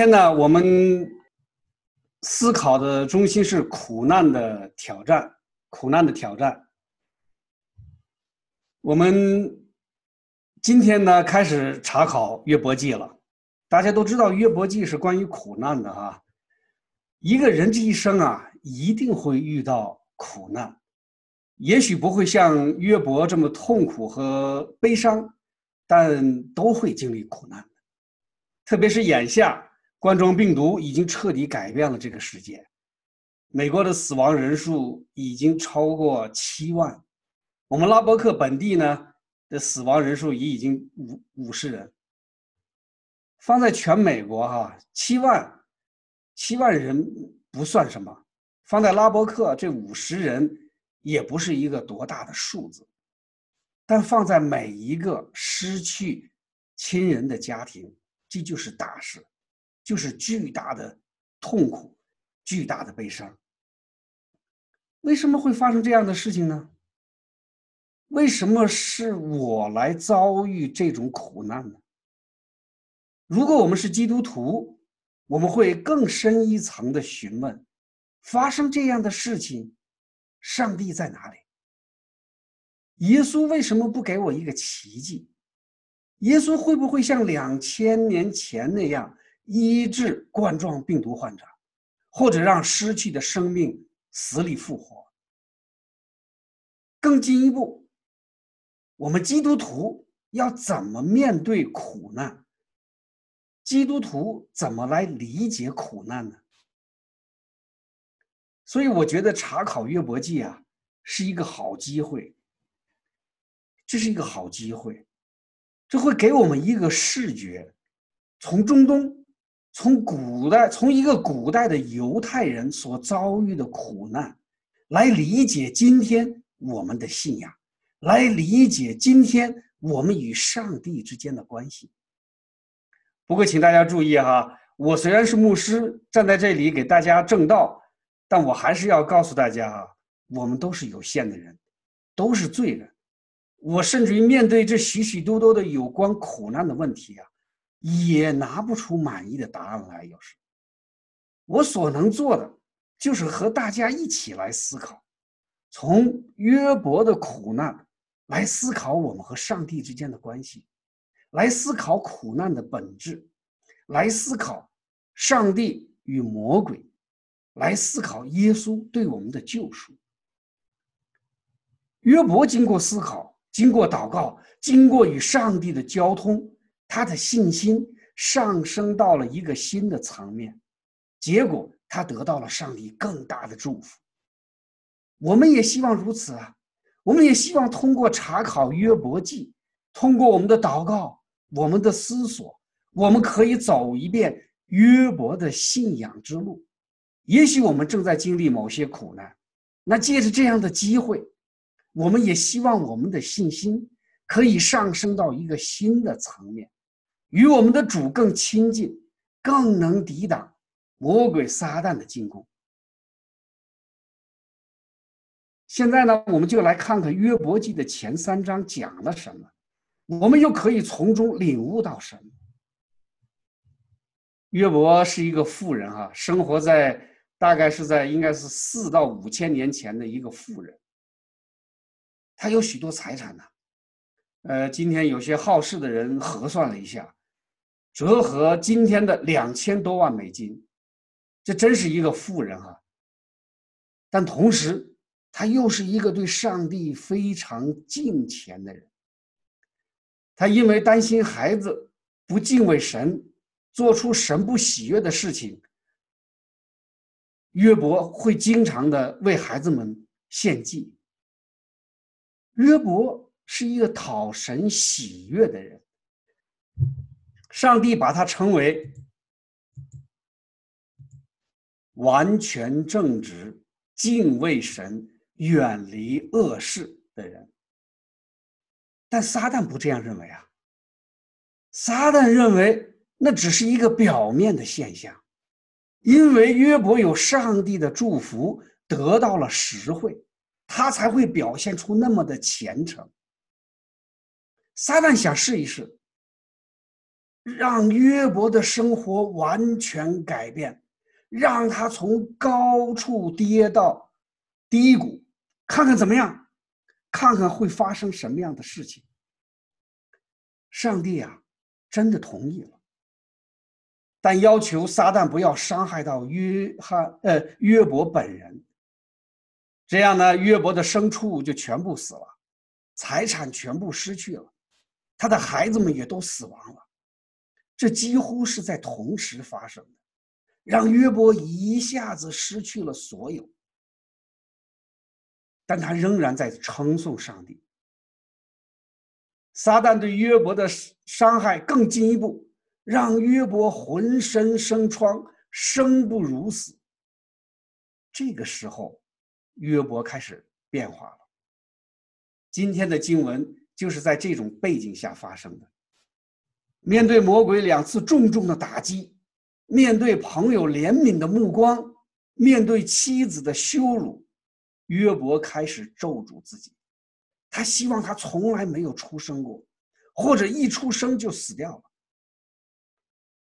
天呢，我们思考的中心是苦难的挑战，苦难的挑战。我们今天呢开始查考约伯记了。大家都知道约伯记是关于苦难的啊。一个人这一生啊，一定会遇到苦难，也许不会像约伯这么痛苦和悲伤，但都会经历苦难。特别是眼下。冠状病毒已经彻底改变了这个世界，美国的死亡人数已经超过七万，我们拉伯克本地呢的死亡人数也已经五五十人。放在全美国哈，七万七万人不算什么，放在拉伯克这五十人也不是一个多大的数字，但放在每一个失去亲人的家庭，这就是大事。就是巨大的痛苦，巨大的悲伤。为什么会发生这样的事情呢？为什么是我来遭遇这种苦难呢？如果我们是基督徒，我们会更深一层的询问：发生这样的事情，上帝在哪里？耶稣为什么不给我一个奇迹？耶稣会不会像两千年前那样？医治冠状病毒患者，或者让失去的生命死里复活。更进一步，我们基督徒要怎么面对苦难？基督徒怎么来理解苦难呢？所以，我觉得查考约伯记啊，是一个好机会。这是一个好机会，这会给我们一个视觉，从中东。从古代，从一个古代的犹太人所遭遇的苦难，来理解今天我们的信仰，来理解今天我们与上帝之间的关系。不过，请大家注意哈，我虽然是牧师，站在这里给大家正道，但我还是要告诉大家啊，我们都是有限的人，都是罪人。我甚至于面对这许许多多的有关苦难的问题啊。也拿不出满意的答案来。有时，我所能做的就是和大家一起来思考，从约伯的苦难来思考我们和上帝之间的关系，来思考苦难的本质，来思考上帝与魔鬼，来思考耶稣对我们的救赎。约伯经过思考，经过祷告，经过与上帝的交通。他的信心上升到了一个新的层面，结果他得到了上帝更大的祝福。我们也希望如此啊！我们也希望通过查考约伯记，通过我们的祷告、我们的思索，我们可以走一遍约伯的信仰之路。也许我们正在经历某些苦难，那借着这样的机会，我们也希望我们的信心可以上升到一个新的层面。与我们的主更亲近，更能抵挡魔鬼撒旦的进攻。现在呢，我们就来看看约伯记的前三章讲了什么，我们又可以从中领悟到什么。约伯是一个富人啊，生活在大概是在应该是四到五千年前的一个富人，他有许多财产呢。呃，今天有些好事的人核算了一下。折合今天的两千多万美金，这真是一个富人啊！但同时，他又是一个对上帝非常敬虔的人。他因为担心孩子不敬畏神，做出神不喜悦的事情，约伯会经常的为孩子们献祭。约伯是一个讨神喜悦的人。上帝把他称为完全正直、敬畏神、远离恶事的人，但撒旦不这样认为啊！撒旦认为那只是一个表面的现象，因为约伯有上帝的祝福，得到了实惠，他才会表现出那么的虔诚。撒旦想试一试。让约伯的生活完全改变，让他从高处跌到低谷，看看怎么样，看看会发生什么样的事情。上帝啊，真的同意了，但要求撒旦不要伤害到约翰呃约伯本人。这样呢，约伯的牲畜就全部死了，财产全部失去了，他的孩子们也都死亡了。这几乎是在同时发生的，让约伯一下子失去了所有，但他仍然在称颂上帝。撒旦对约伯的伤害更进一步，让约伯浑身生疮，生不如死。这个时候，约伯开始变化了。今天的经文就是在这种背景下发生的。面对魔鬼两次重重的打击，面对朋友怜悯的目光，面对妻子的羞辱，约伯开始咒诅自己。他希望他从来没有出生过，或者一出生就死掉了。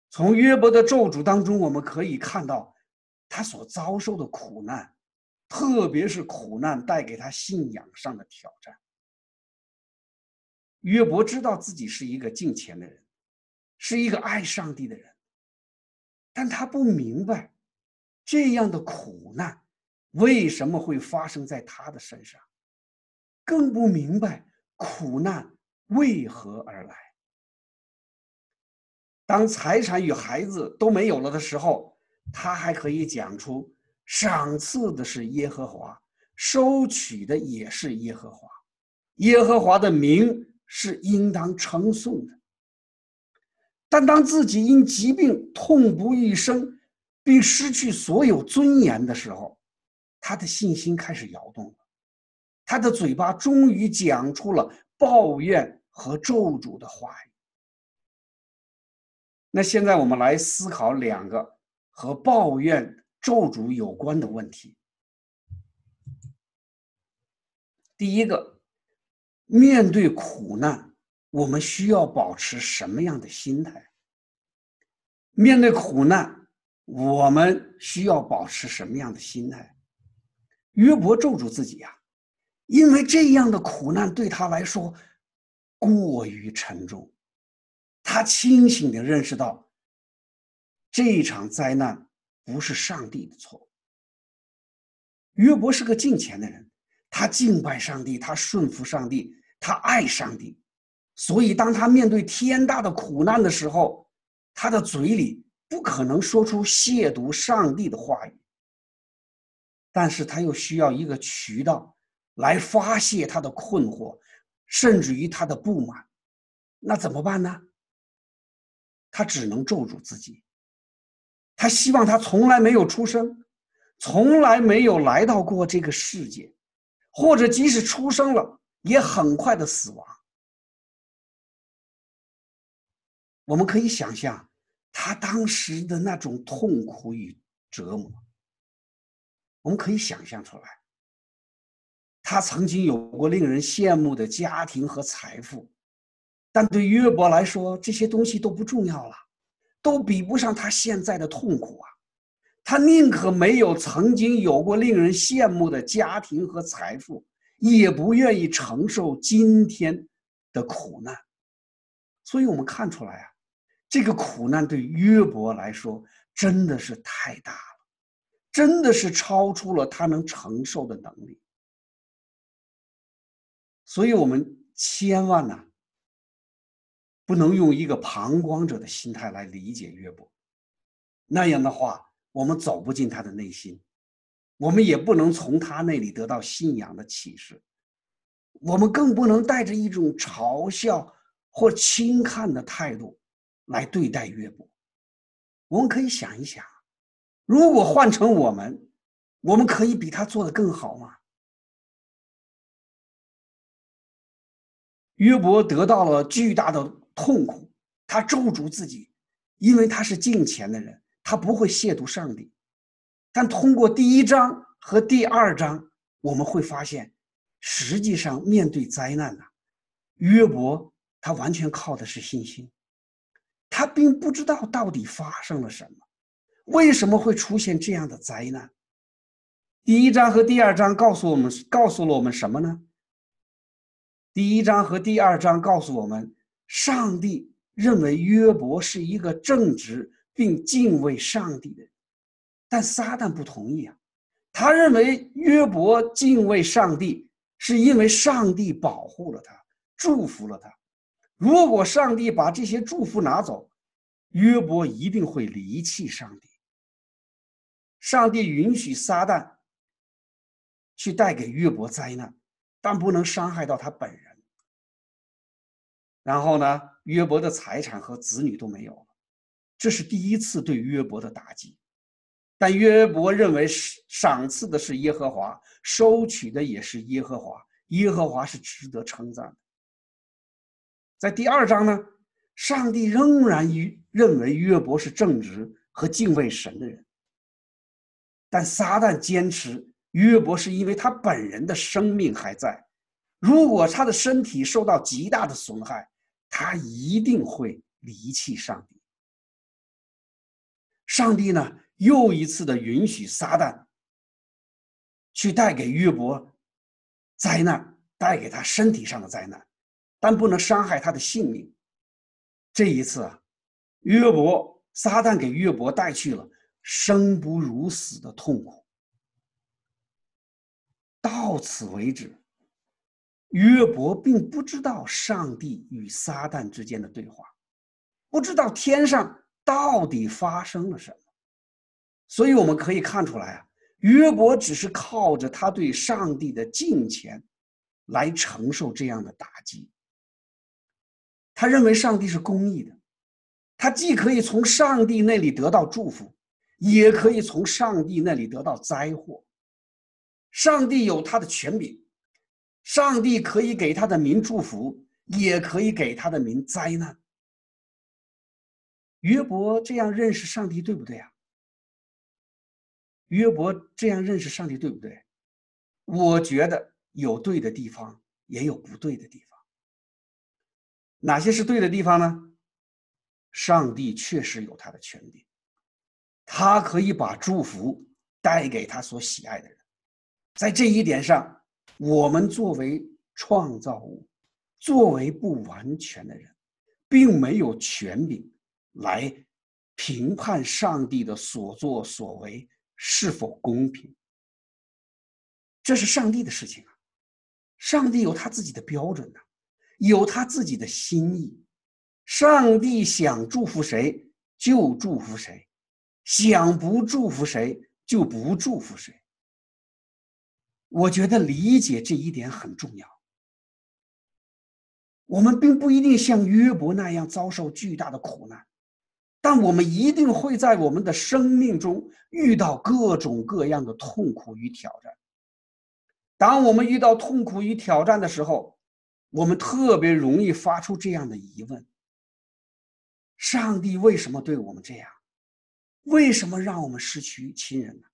从约伯的咒诅当中，我们可以看到他所遭受的苦难，特别是苦难带给他信仰上的挑战。约伯知道自己是一个敬虔的人。是一个爱上帝的人，但他不明白这样的苦难为什么会发生在他的身上，更不明白苦难为何而来。当财产与孩子都没有了的时候，他还可以讲出赏赐的是耶和华，收取的也是耶和华，耶和华的名是应当称颂的。但当自己因疾病痛不欲生，并失去所有尊严的时候，他的信心开始摇动了，他的嘴巴终于讲出了抱怨和咒诅的话语。那现在我们来思考两个和抱怨、咒诅有关的问题。第一个，面对苦难。我们需要保持什么样的心态？面对苦难，我们需要保持什么样的心态？约伯咒住自己呀，因为这样的苦难对他来说过于沉重。他清醒的认识到，这一场灾难不是上帝的错。约伯是个敬虔的人，他敬拜上帝，他顺服上帝，他爱上帝。所以，当他面对天大的苦难的时候，他的嘴里不可能说出亵渎上帝的话语。但是他又需要一个渠道来发泄他的困惑，甚至于他的不满。那怎么办呢？他只能咒诅自己。他希望他从来没有出生，从来没有来到过这个世界，或者即使出生了，也很快的死亡。我们可以想象他当时的那种痛苦与折磨。我们可以想象出来，他曾经有过令人羡慕的家庭和财富，但对约伯来说，这些东西都不重要了，都比不上他现在的痛苦啊！他宁可没有曾经有过令人羡慕的家庭和财富，也不愿意承受今天的苦难。所以我们看出来啊。这个苦难对约伯来说真的是太大了，真的是超出了他能承受的能力。所以，我们千万呢，不能用一个旁观者的心态来理解约伯，那样的话，我们走不进他的内心，我们也不能从他那里得到信仰的启示，我们更不能带着一种嘲笑或轻看的态度。来对待约伯，我们可以想一想，如果换成我们，我们可以比他做的更好吗？约伯得到了巨大的痛苦，他咒诅自己，因为他是敬虔的人，他不会亵渎上帝。但通过第一章和第二章，我们会发现，实际上面对灾难呢，约伯他完全靠的是信心。他并不知道到底发生了什么，为什么会出现这样的灾难。第一章和第二章告诉我们，告诉了我们什么呢？第一章和第二章告诉我们，上帝认为约伯是一个正直并敬畏上帝的人，但撒旦不同意啊。他认为约伯敬畏上帝，是因为上帝保护了他，祝福了他。如果上帝把这些祝福拿走，约伯一定会离弃上帝。上帝允许撒旦去带给约伯灾难，但不能伤害到他本人。然后呢，约伯的财产和子女都没有了，这是第一次对约伯的打击。但约伯认为，赏赐的是耶和华，收取的也是耶和华，耶和华是值得称赞的。在第二章呢，上帝仍然认为约伯是正直和敬畏神的人，但撒旦坚持约伯是因为他本人的生命还在，如果他的身体受到极大的损害，他一定会离弃上帝。上帝呢，又一次的允许撒旦去带给约伯灾难，带给他身体上的灾难。但不能伤害他的性命。这一次啊，约伯撒旦给约伯带去了生不如死的痛苦。到此为止，约伯并不知道上帝与撒旦之间的对话，不知道天上到底发生了什么。所以我们可以看出来啊，约伯只是靠着他对上帝的敬虔，来承受这样的打击。他认为上帝是公义的，他既可以从上帝那里得到祝福，也可以从上帝那里得到灾祸。上帝有他的权柄，上帝可以给他的民祝福，也可以给他的民灾难。约伯这样认识上帝，对不对啊？约伯这样认识上帝，对不对？我觉得有对的地方，也有不对的地方。哪些是对的地方呢？上帝确实有他的权柄，他可以把祝福带给他所喜爱的人。在这一点上，我们作为创造物，作为不完全的人，并没有权柄来评判上帝的所作所为是否公平。这是上帝的事情啊，上帝有他自己的标准的。有他自己的心意，上帝想祝福谁就祝福谁，想不祝福谁就不祝福谁。我觉得理解这一点很重要。我们并不一定像约伯那样遭受巨大的苦难，但我们一定会在我们的生命中遇到各种各样的痛苦与挑战。当我们遇到痛苦与挑战的时候，我们特别容易发出这样的疑问：上帝为什么对我们这样？为什么让我们失去亲人呢？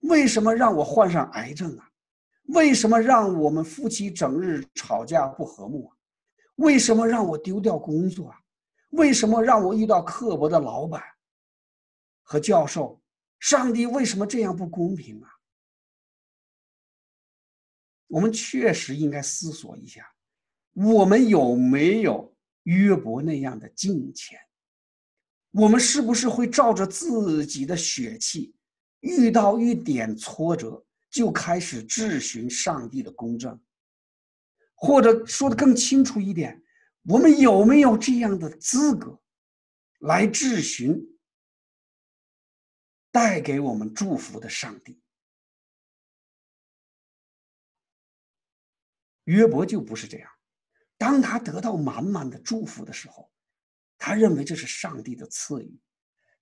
为什么让我患上癌症啊？为什么让我们夫妻整日吵架不和睦啊？为什么让我丢掉工作啊？为什么让我遇到刻薄的老板和教授？上帝为什么这样不公平啊？我们确实应该思索一下。我们有没有约伯那样的敬虔？我们是不是会照着自己的血气，遇到一点挫折就开始质询上帝的公正？或者说的更清楚一点，我们有没有这样的资格，来质询带给我们祝福的上帝？约伯就不是这样。当他得到满满的祝福的时候，他认为这是上帝的赐予。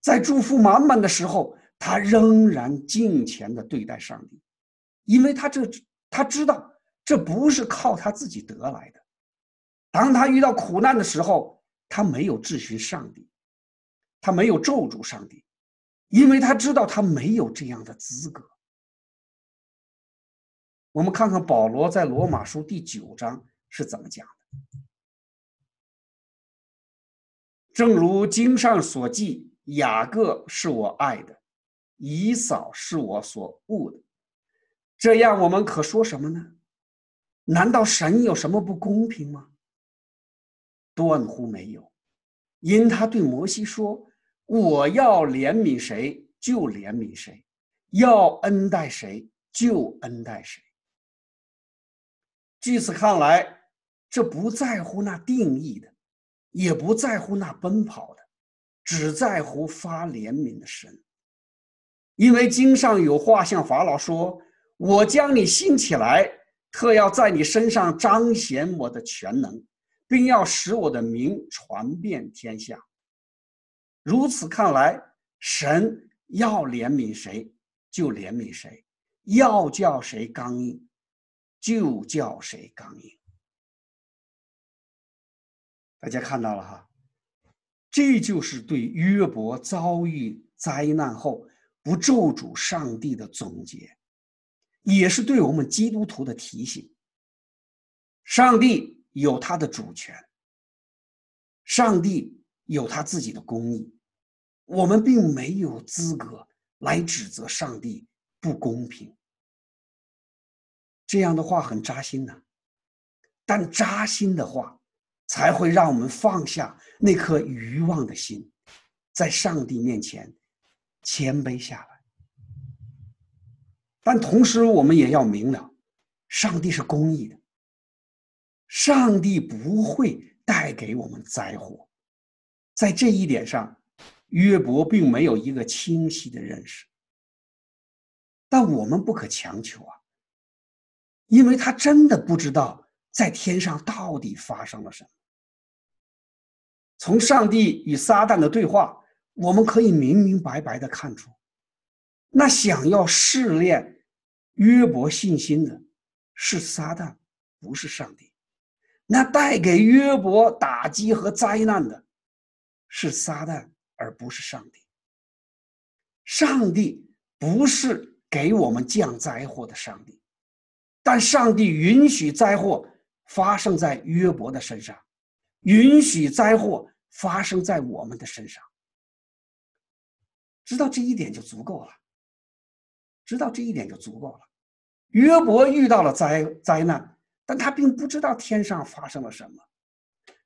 在祝福满满的时候，他仍然敬虔的对待上帝，因为他这他知道这不是靠他自己得来的。当他遇到苦难的时候，他没有质询上帝，他没有咒诅上帝，因为他知道他没有这样的资格。我们看看保罗在罗马书第九章是怎么讲的。正如经上所记，雅各是我爱的，以扫是我所恶的。这样，我们可说什么呢？难道神有什么不公平吗？断乎没有，因他对摩西说：“我要怜悯谁就怜悯谁，要恩待谁就恩待谁。”据此看来，这不在乎那定义的，也不在乎那奔跑的，只在乎发怜悯的神。因为经上有话向法老说：“我将你兴起来，特要在你身上彰显我的全能。”并要使我的名传遍天下。如此看来，神要怜悯谁就怜悯谁，要叫谁刚硬就叫谁刚硬。大家看到了哈，这就是对约伯遭遇灾难后不咒诅上帝的总结，也是对我们基督徒的提醒。上帝。有他的主权，上帝有他自己的公义，我们并没有资格来指责上帝不公平。这样的话很扎心呐，但扎心的话才会让我们放下那颗愚妄的心，在上帝面前谦卑下来。但同时，我们也要明了，上帝是公义的。上帝不会带给我们灾祸，在这一点上，约伯并没有一个清晰的认识。但我们不可强求啊，因为他真的不知道在天上到底发生了什么。从上帝与撒旦的对话，我们可以明明白白的看出，那想要试炼约伯信心的是撒旦，不是上帝。那带给约伯打击和灾难的，是撒旦，而不是上帝。上帝不是给我们降灾祸的上帝，但上帝允许灾祸发生在约伯的身上，允许灾祸发生在我们的身上。知道这一点就足够了。知道这一点就足够了。约伯遇到了灾灾难。但他并不知道天上发生了什么。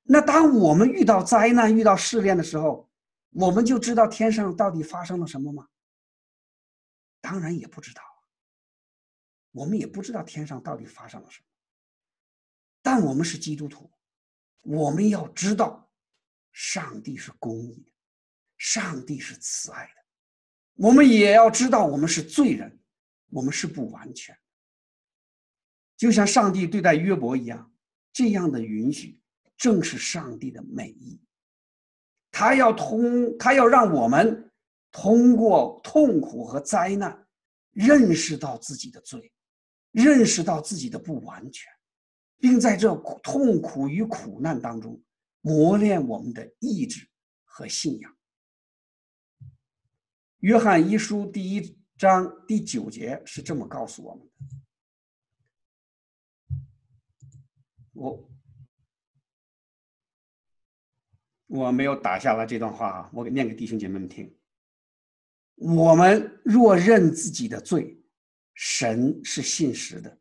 那当我们遇到灾难、遇到试炼的时候，我们就知道天上到底发生了什么吗？当然也不知道啊。我们也不知道天上到底发生了什么。但我们是基督徒，我们要知道，上帝是公义的，上帝是慈爱的。我们也要知道，我们是罪人，我们是不完全。就像上帝对待约伯一样，这样的允许正是上帝的美意。他要通，他要让我们通过痛苦和灾难，认识到自己的罪，认识到自己的不完全，并在这痛苦与苦难当中磨练我们的意志和信仰。约翰一书第一章第九节是这么告诉我们的。我我没有打下来这段话啊，我给念给弟兄姐妹们听。我们若认自己的罪，神是信实的，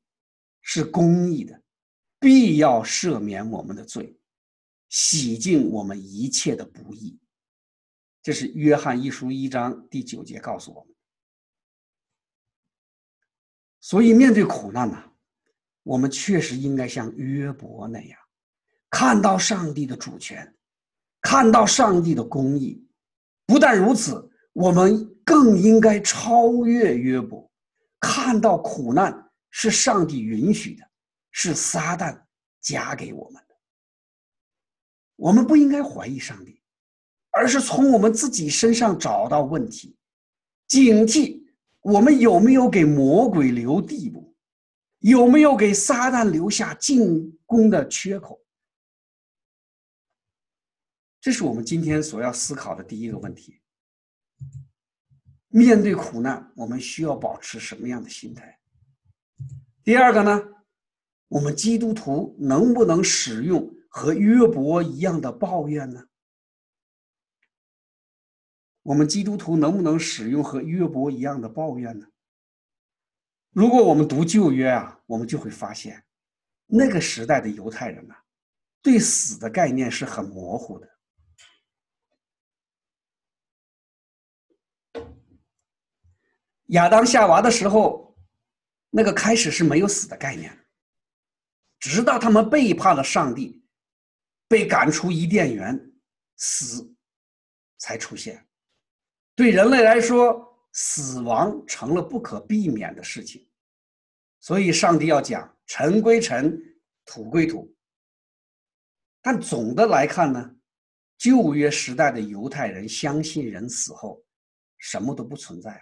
是公义的，必要赦免我们的罪，洗净我们一切的不义。这是约翰一书一章第九节告诉我们。所以面对苦难呢？我们确实应该像约伯那样，看到上帝的主权，看到上帝的公义。不但如此，我们更应该超越约伯，看到苦难是上帝允许的，是撒旦加给我们的。我们不应该怀疑上帝，而是从我们自己身上找到问题，警惕我们有没有给魔鬼留地步。有没有给撒旦留下进攻的缺口？这是我们今天所要思考的第一个问题。面对苦难，我们需要保持什么样的心态？第二个呢？我们基督徒能不能使用和约伯一样的抱怨呢？我们基督徒能不能使用和约伯一样的抱怨呢？如果我们读旧约啊，我们就会发现，那个时代的犹太人呢，对死的概念是很模糊的。亚当夏娃的时候，那个开始是没有死的概念，直到他们背叛了上帝，被赶出伊甸园，死才出现。对人类来说，死亡成了不可避免的事情，所以上帝要讲“尘归尘，土归土”。但总的来看呢，旧约时代的犹太人相信人死后什么都不存在了。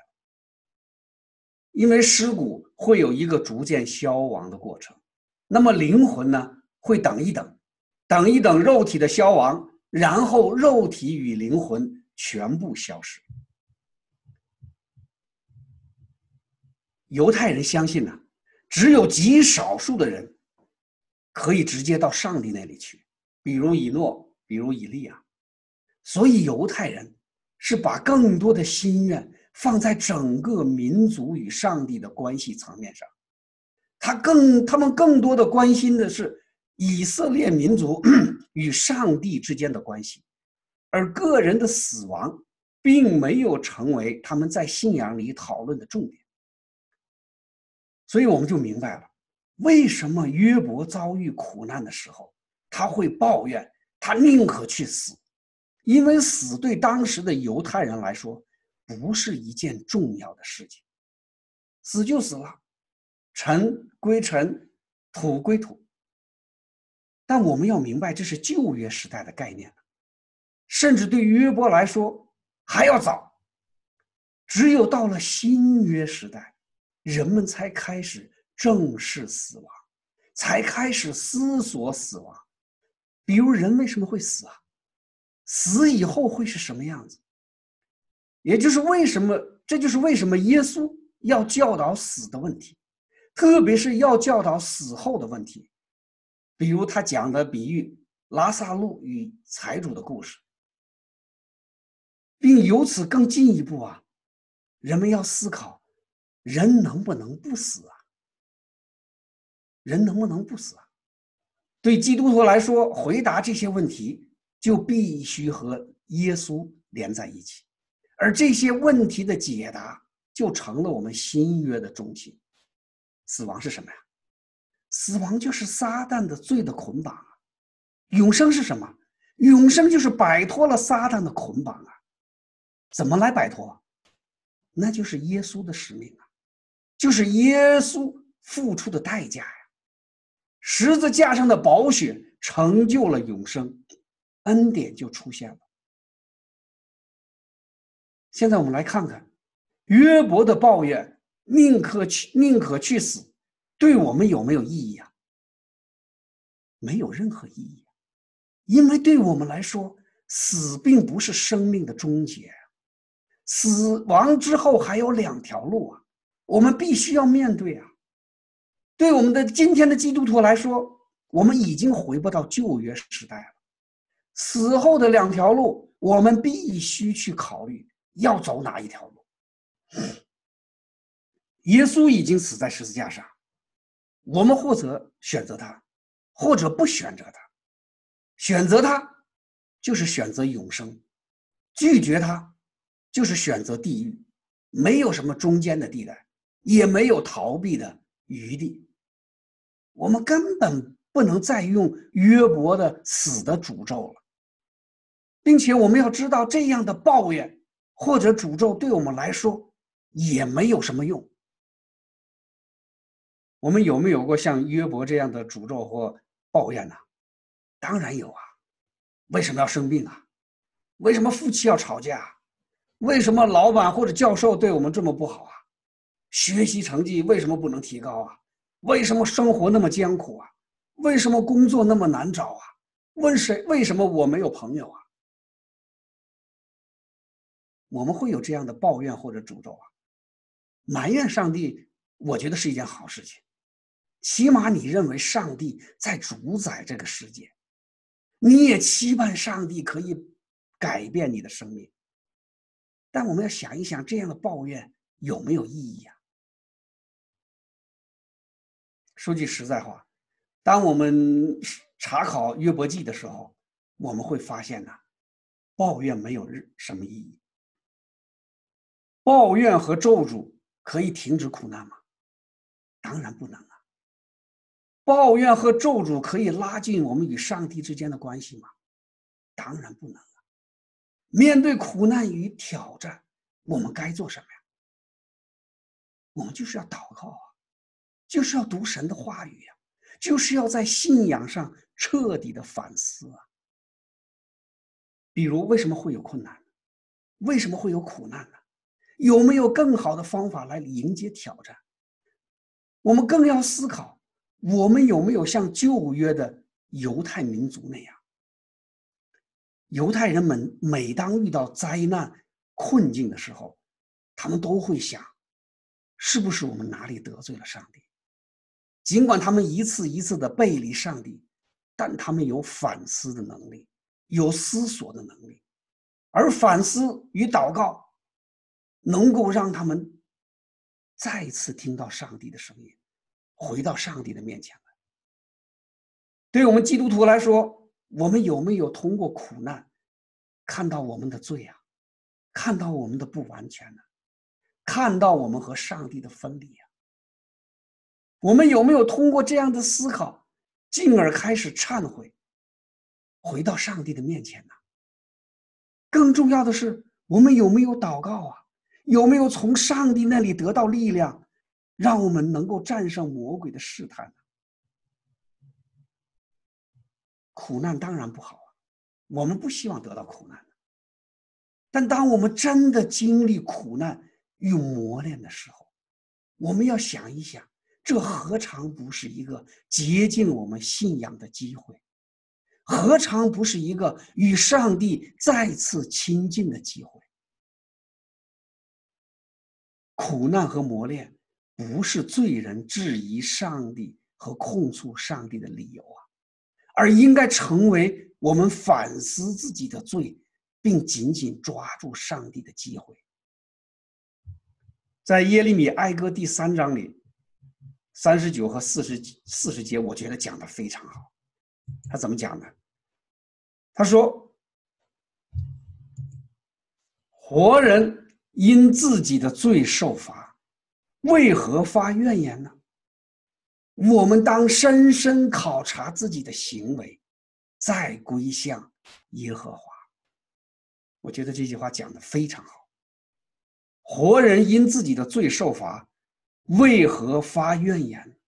因为尸骨会有一个逐渐消亡的过程，那么灵魂呢会等一等，等一等肉体的消亡，然后肉体与灵魂全部消失。犹太人相信呢，只有极少数的人可以直接到上帝那里去，比如以诺，比如以利亚，所以犹太人是把更多的心愿。放在整个民族与上帝的关系层面上，他更他们更多的关心的是以色列民族 与上帝之间的关系，而个人的死亡并没有成为他们在信仰里讨论的重点。所以我们就明白了，为什么约伯遭遇苦难的时候他会抱怨，他宁可去死，因为死对当时的犹太人来说。不是一件重要的事情，死就死了，尘归尘，土归土。但我们要明白，这是旧约时代的概念，甚至对于约伯来说还要早。只有到了新约时代，人们才开始正视死亡，才开始思索死亡。比如，人为什么会死啊？死以后会是什么样子？也就是为什么，这就是为什么耶稣要教导死的问题，特别是要教导死后的问题。比如他讲的比喻拉萨路与财主的故事，并由此更进一步啊，人们要思考，人能不能不死啊？人能不能不死啊？对基督徒来说，回答这些问题就必须和耶稣连在一起。而这些问题的解答，就成了我们新约的中心。死亡是什么呀？死亡就是撒旦的罪的捆绑啊！永生是什么？永生就是摆脱了撒旦的捆绑啊！怎么来摆脱？那就是耶稣的使命啊，就是耶稣付出的代价呀！十字架上的宝血成就了永生，恩典就出现了。现在我们来看看，约伯的抱怨，宁可去宁可去死，对我们有没有意义啊？没有任何意义，因为对我们来说，死并不是生命的终结，死亡之后还有两条路啊，我们必须要面对啊。对我们的今天的基督徒来说，我们已经回不到旧约时代了，死后的两条路，我们必须去考虑。要走哪一条路？耶稣已经死在十字架上，我们或者选择他，或者不选择他。选择他，就是选择永生；拒绝他，就是选择地狱。没有什么中间的地带，也没有逃避的余地。我们根本不能再用约伯的死的诅咒了，并且我们要知道这样的抱怨。或者诅咒对我们来说也没有什么用。我们有没有过像约伯这样的诅咒或抱怨呢？当然有啊！为什么要生病啊？为什么夫妻要吵架？为什么老板或者教授对我们这么不好啊？学习成绩为什么不能提高啊？为什么生活那么艰苦啊？为什么工作那么难找啊？问谁？为什么我没有朋友啊？我们会有这样的抱怨或者诅咒啊，埋怨上帝，我觉得是一件好事情，起码你认为上帝在主宰这个世界，你也期盼上帝可以改变你的生命。但我们要想一想，这样的抱怨有没有意义啊？说句实在话，当我们查考约伯记的时候，我们会发现呢，抱怨没有日什么意义。抱怨和咒诅可以停止苦难吗？当然不能。抱怨和咒诅可以拉近我们与上帝之间的关系吗？当然不能啊。面对苦难与挑战，我们该做什么呀？我们就是要祷告啊，就是要读神的话语呀，就是要在信仰上彻底的反思啊。比如，为什么会有困难？为什么会有苦难呢？有没有更好的方法来迎接挑战？我们更要思考，我们有没有像旧约的犹太民族那样？犹太人们每当遇到灾难、困境的时候，他们都会想：是不是我们哪里得罪了上帝？尽管他们一次一次的背离上帝，但他们有反思的能力，有思索的能力，而反思与祷告。能够让他们再次听到上帝的声音，回到上帝的面前来。对我们基督徒来说，我们有没有通过苦难看到我们的罪啊？看到我们的不完全呢？看到我们和上帝的分离啊？我们有没有通过这样的思考，进而开始忏悔，回到上帝的面前呢？更重要的是，我们有没有祷告啊？有没有从上帝那里得到力量，让我们能够战胜魔鬼的试探？苦难当然不好啊，我们不希望得到苦难。但当我们真的经历苦难与磨练的时候，我们要想一想，这何尝不是一个洁净我们信仰的机会？何尝不是一个与上帝再次亲近的机会？苦难和磨练不是罪人质疑上帝和控诉上帝的理由啊，而应该成为我们反思自己的罪，并紧紧抓住上帝的机会。在耶利米哀歌第三章里，三十九和四十四十节，我觉得讲的非常好。他怎么讲的？他说：“活人。”因自己的罪受罚，为何发怨言呢？我们当深深考察自己的行为，再归向耶和华。我觉得这句话讲的非常好。活人因自己的罪受罚，为何发怨言？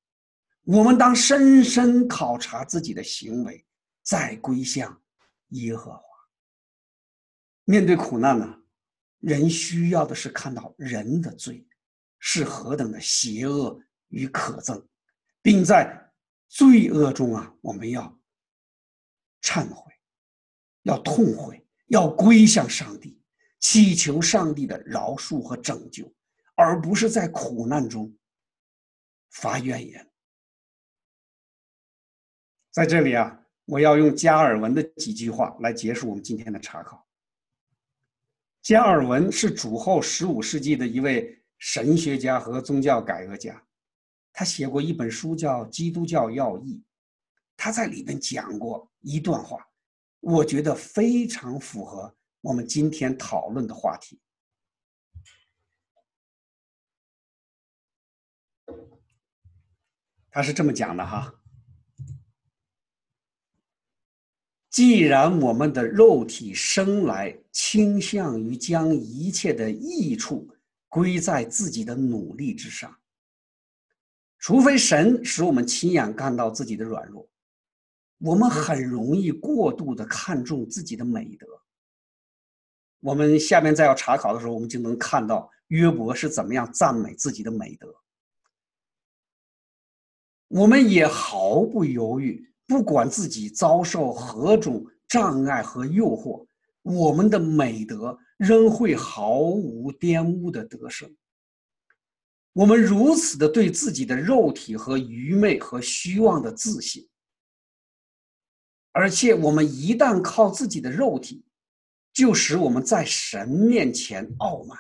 我们当深深考察自己的行为，再归向耶和华。面对苦难呢？人需要的是看到人的罪是何等的邪恶与可憎，并在罪恶中啊，我们要忏悔，要痛悔，要归向上帝，祈求上帝的饶恕和拯救，而不是在苦难中发怨言。在这里啊，我要用加尔文的几句话来结束我们今天的查考。加尔文是主后十五世纪的一位神学家和宗教改革家，他写过一本书叫《基督教要义》，他在里面讲过一段话，我觉得非常符合我们今天讨论的话题。他是这么讲的哈。既然我们的肉体生来倾向于将一切的益处归在自己的努力之上，除非神使我们亲眼看到自己的软弱，我们很容易过度的看重自己的美德。我们下面再要查考的时候，我们就能看到约伯是怎么样赞美自己的美德。我们也毫不犹豫。不管自己遭受何种障碍和诱惑，我们的美德仍会毫无玷污的得胜。我们如此的对自己的肉体和愚昧和虚妄的自信，而且我们一旦靠自己的肉体，就使我们在神面前傲慢，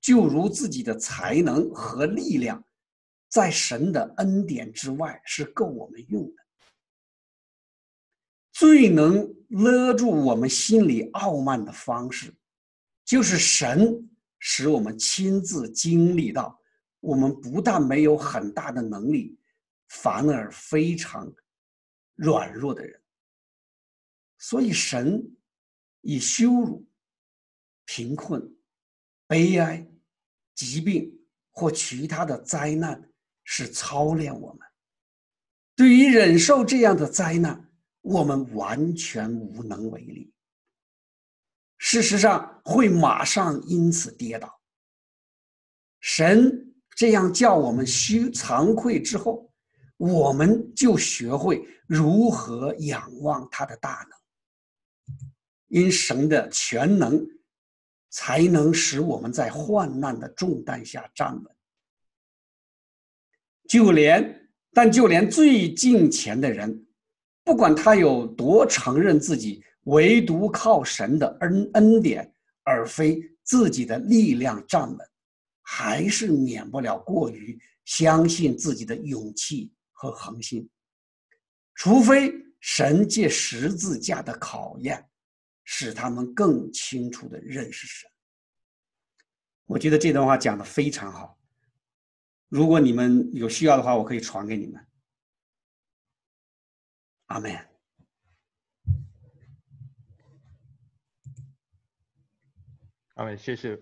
就如自己的才能和力量，在神的恩典之外是够我们用的。最能勒住我们心里傲慢的方式，就是神使我们亲自经历到，我们不但没有很大的能力，反而非常软弱的人。所以神以羞辱、贫困、悲哀、疾病或其他的灾难，是操练我们。对于忍受这样的灾难。我们完全无能为力。事实上，会马上因此跌倒。神这样叫我们虚惭愧之后，我们就学会如何仰望他的大能。因神的全能，才能使我们在患难的重担下站稳。就连，但就连最近前的人。不管他有多承认自己唯独靠神的恩恩典，而非自己的力量站稳，还是免不了过于相信自己的勇气和恒心。除非神借十字架的考验，使他们更清楚的认识神。我觉得这段话讲的非常好。如果你们有需要的话，我可以传给你们。Amen. Amen. 谢谢